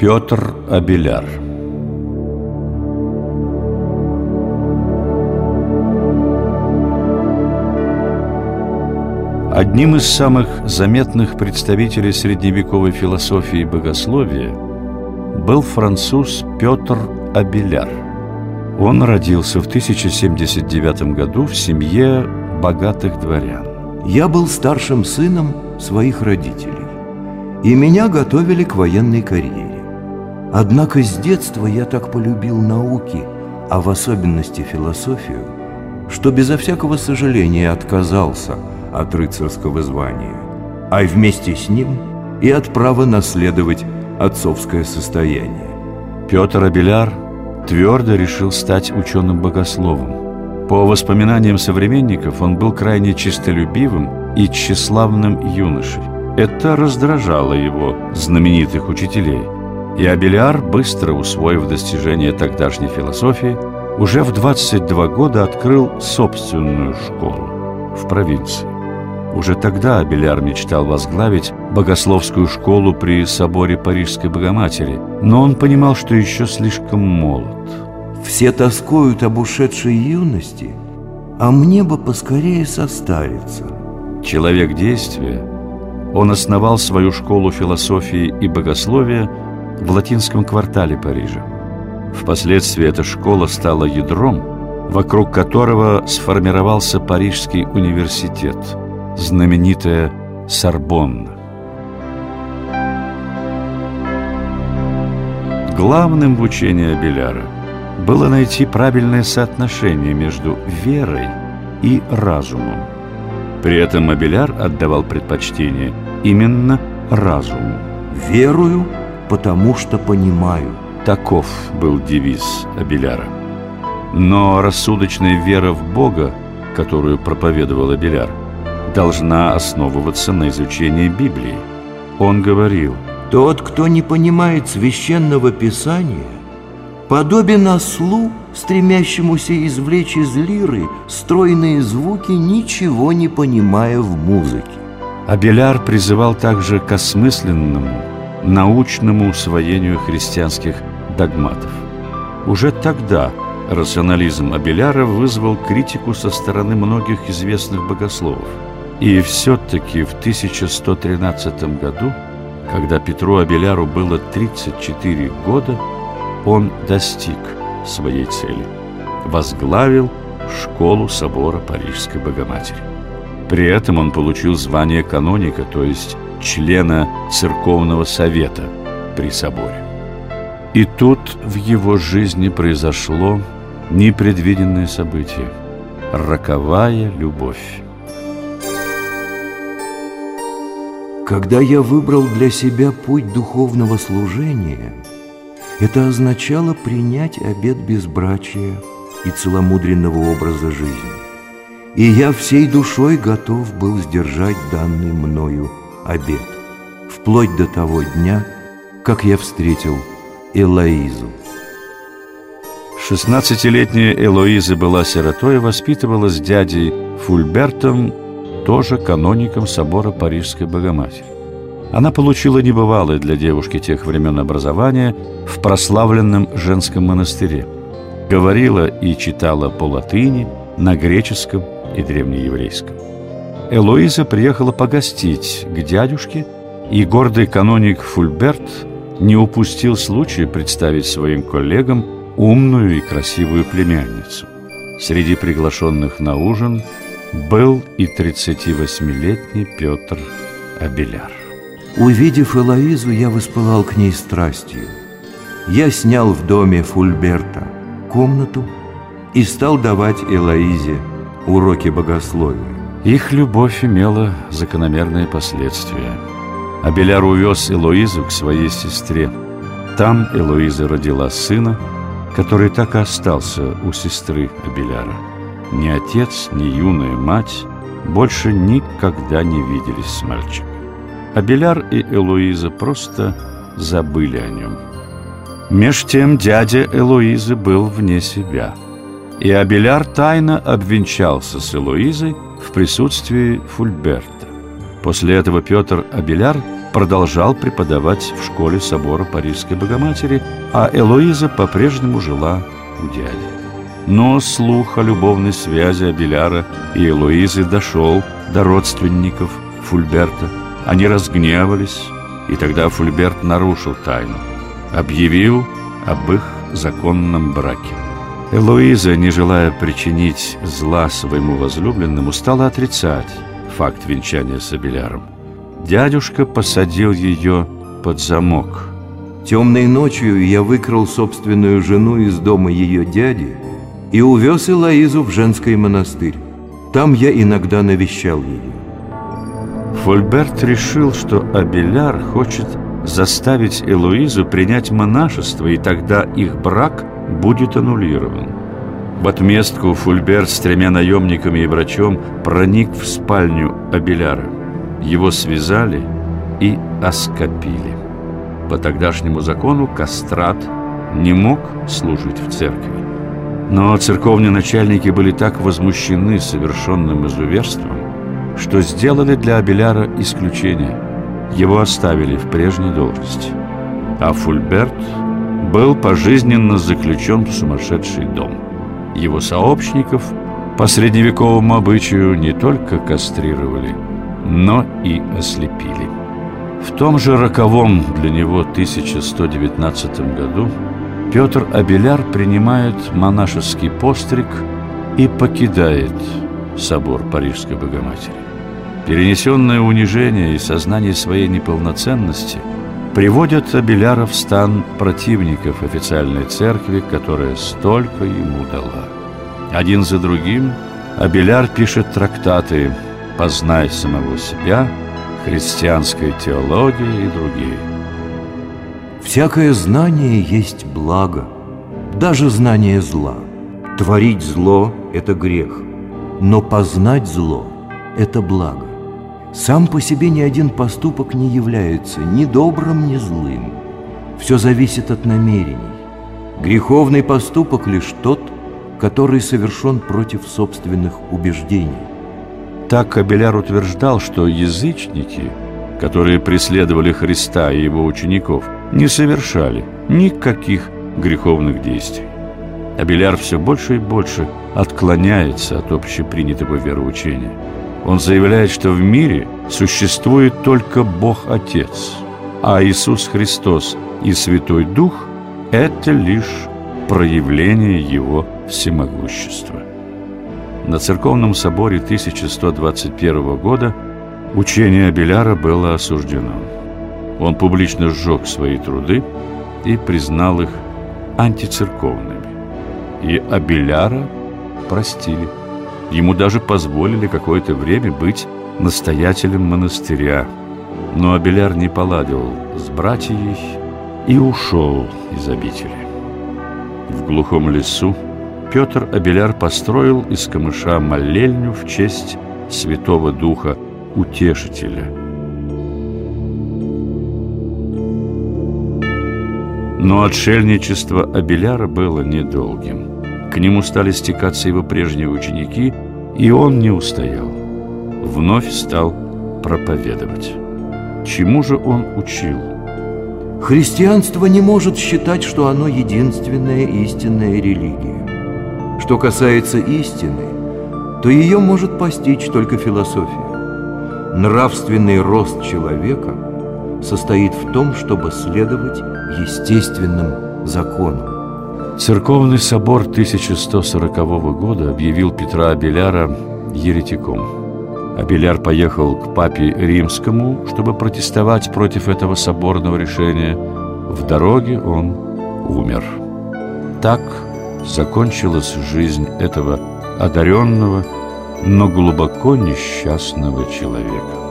Петр Абеляр Одним из самых заметных представителей средневековой философии и богословия был француз Петр Абеляр. Он родился в 1079 году в семье богатых дворян. Я был старшим сыном своих родителей, и меня готовили к военной карьере. Однако с детства я так полюбил науки, а в особенности философию, что безо всякого сожаления отказался – от рыцарского звания, а вместе с ним и от права наследовать отцовское состояние. Петр Абеляр твердо решил стать ученым-богословом. По воспоминаниям современников, он был крайне честолюбивым и тщеславным юношей. Это раздражало его знаменитых учителей. И Абеляр, быстро усвоив достижения тогдашней философии, уже в 22 года открыл собственную школу в провинции. Уже тогда Абеляр мечтал возглавить богословскую школу при соборе Парижской Богоматери, но он понимал, что еще слишком молод. Все тоскуют об ушедшей юности, а мне бы поскорее состариться. Человек действия, он основал свою школу философии и богословия в латинском квартале Парижа. Впоследствии эта школа стала ядром, вокруг которого сформировался Парижский университет – знаменитая Сорбонна. Главным в учении Абеляра было найти правильное соотношение между верой и разумом. При этом Абеляр отдавал предпочтение именно разуму. «Верую, потому что понимаю». Таков был девиз Абеляра. Но рассудочная вера в Бога, которую проповедовал Абеляр – должна основываться на изучении Библии. Он говорил, «Тот, кто не понимает священного писания, подобен ослу, стремящемуся извлечь из лиры стройные звуки, ничего не понимая в музыке». Абеляр призывал также к осмысленному, научному усвоению христианских догматов. Уже тогда рационализм Абеляра вызвал критику со стороны многих известных богословов – и все-таки в 1113 году, когда Петру Абеляру было 34 года, он достиг своей цели. Возглавил школу собора Парижской Богоматери. При этом он получил звание каноника, то есть члена церковного совета при соборе. И тут в его жизни произошло непредвиденное событие – роковая любовь. Когда я выбрал для себя путь духовного служения, это означало принять обет безбрачия и целомудренного образа жизни. И я всей душой готов был сдержать данный мною обет, вплоть до того дня, как я встретил Элоизу. Шестнадцатилетняя Элоиза была сиротой и воспитывалась дядей Фульбертом тоже каноником собора Парижской Богоматери. Она получила небывалое для девушки тех времен образование в прославленном женском монастыре. Говорила и читала по латыни, на греческом и древнееврейском. Элоиза приехала погостить к дядюшке, и гордый каноник Фульберт не упустил случая представить своим коллегам умную и красивую племянницу. Среди приглашенных на ужин – был и 38-летний Петр Абеляр. Увидев Элоизу, я воспылал к ней страстью. Я снял в доме Фульберта комнату и стал давать Элоизе уроки богословия. Их любовь имела закономерные последствия. Абеляр увез Элоизу к своей сестре. Там Элоиза родила сына, который так и остался у сестры Абеляра. Ни отец, ни юная мать больше никогда не виделись с мальчиком. Абеляр и Элоиза просто забыли о нем. Меж тем дядя Элоизы был вне себя. И Абеляр тайно обвенчался с Элоизой в присутствии Фульберта. После этого Петр Абеляр продолжал преподавать в школе собора Парижской Богоматери, а Элоиза по-прежнему жила у дяди. Но слух о любовной связи Абеляра и Элоизы дошел до родственников Фульберта. Они разгневались, и тогда Фульберт нарушил тайну, объявил об их законном браке. Элоиза, не желая причинить зла своему возлюбленному, стала отрицать факт венчания с Абеляром. Дядюшка посадил ее под замок. Темной ночью я выкрал собственную жену из дома ее дяди и увез Элоизу в женский монастырь. Там я иногда навещал ее. Фольберт решил, что Абеляр хочет заставить Элоизу принять монашество, и тогда их брак будет аннулирован. В отместку Фульберт с тремя наемниками и врачом проник в спальню Абеляра. Его связали и оскопили. По тогдашнему закону кастрат не мог служить в церкви. Но церковные начальники были так возмущены совершенным изуверством, что сделали для Абеляра исключение. Его оставили в прежней должности. А Фульберт был пожизненно заключен в сумасшедший дом. Его сообщников по средневековому обычаю не только кастрировали, но и ослепили. В том же роковом для него 1119 году Петр Абеляр принимает монашеский постриг и покидает собор Парижской Богоматери. Перенесенное унижение и сознание своей неполноценности приводят Абеляра в стан противников официальной церкви, которая столько ему дала. Один за другим Абеляр пишет трактаты «Познай самого себя», «Христианская теология» и другие. Всякое знание есть благо, даже знание зла. Творить зло – это грех, но познать зло – это благо. Сам по себе ни один поступок не является ни добрым, ни злым. Все зависит от намерений. Греховный поступок лишь тот, который совершен против собственных убеждений. Так Кабеляр утверждал, что язычники, которые преследовали Христа и его учеников, не совершали никаких греховных действий. Абеляр все больше и больше отклоняется от общепринятого вероучения. Он заявляет, что в мире существует только Бог Отец, а Иисус Христос и Святой Дух – это лишь проявление Его всемогущества. На церковном соборе 1121 года учение Абеляра было осуждено. Он публично сжег свои труды и признал их антицерковными. И Абеляра простили. Ему даже позволили какое-то время быть настоятелем монастыря. Но Абеляр не поладил с братьей и ушел из обители. В глухом лесу Петр Абеляр построил из камыша молельню в честь Святого Духа Утешителя. Но отшельничество Абеляра было недолгим. К нему стали стекаться его прежние ученики, и он не устоял. Вновь стал проповедовать. Чему же он учил? Христианство не может считать, что оно единственная истинная религия. Что касается истины, то ее может постичь только философия. Нравственный рост человека состоит в том, чтобы следовать естественным законам. Церковный собор 1140 года объявил Петра Абеляра еретиком. Абеляр поехал к папе римскому, чтобы протестовать против этого соборного решения. В дороге он умер. Так закончилась жизнь этого одаренного, но глубоко несчастного человека.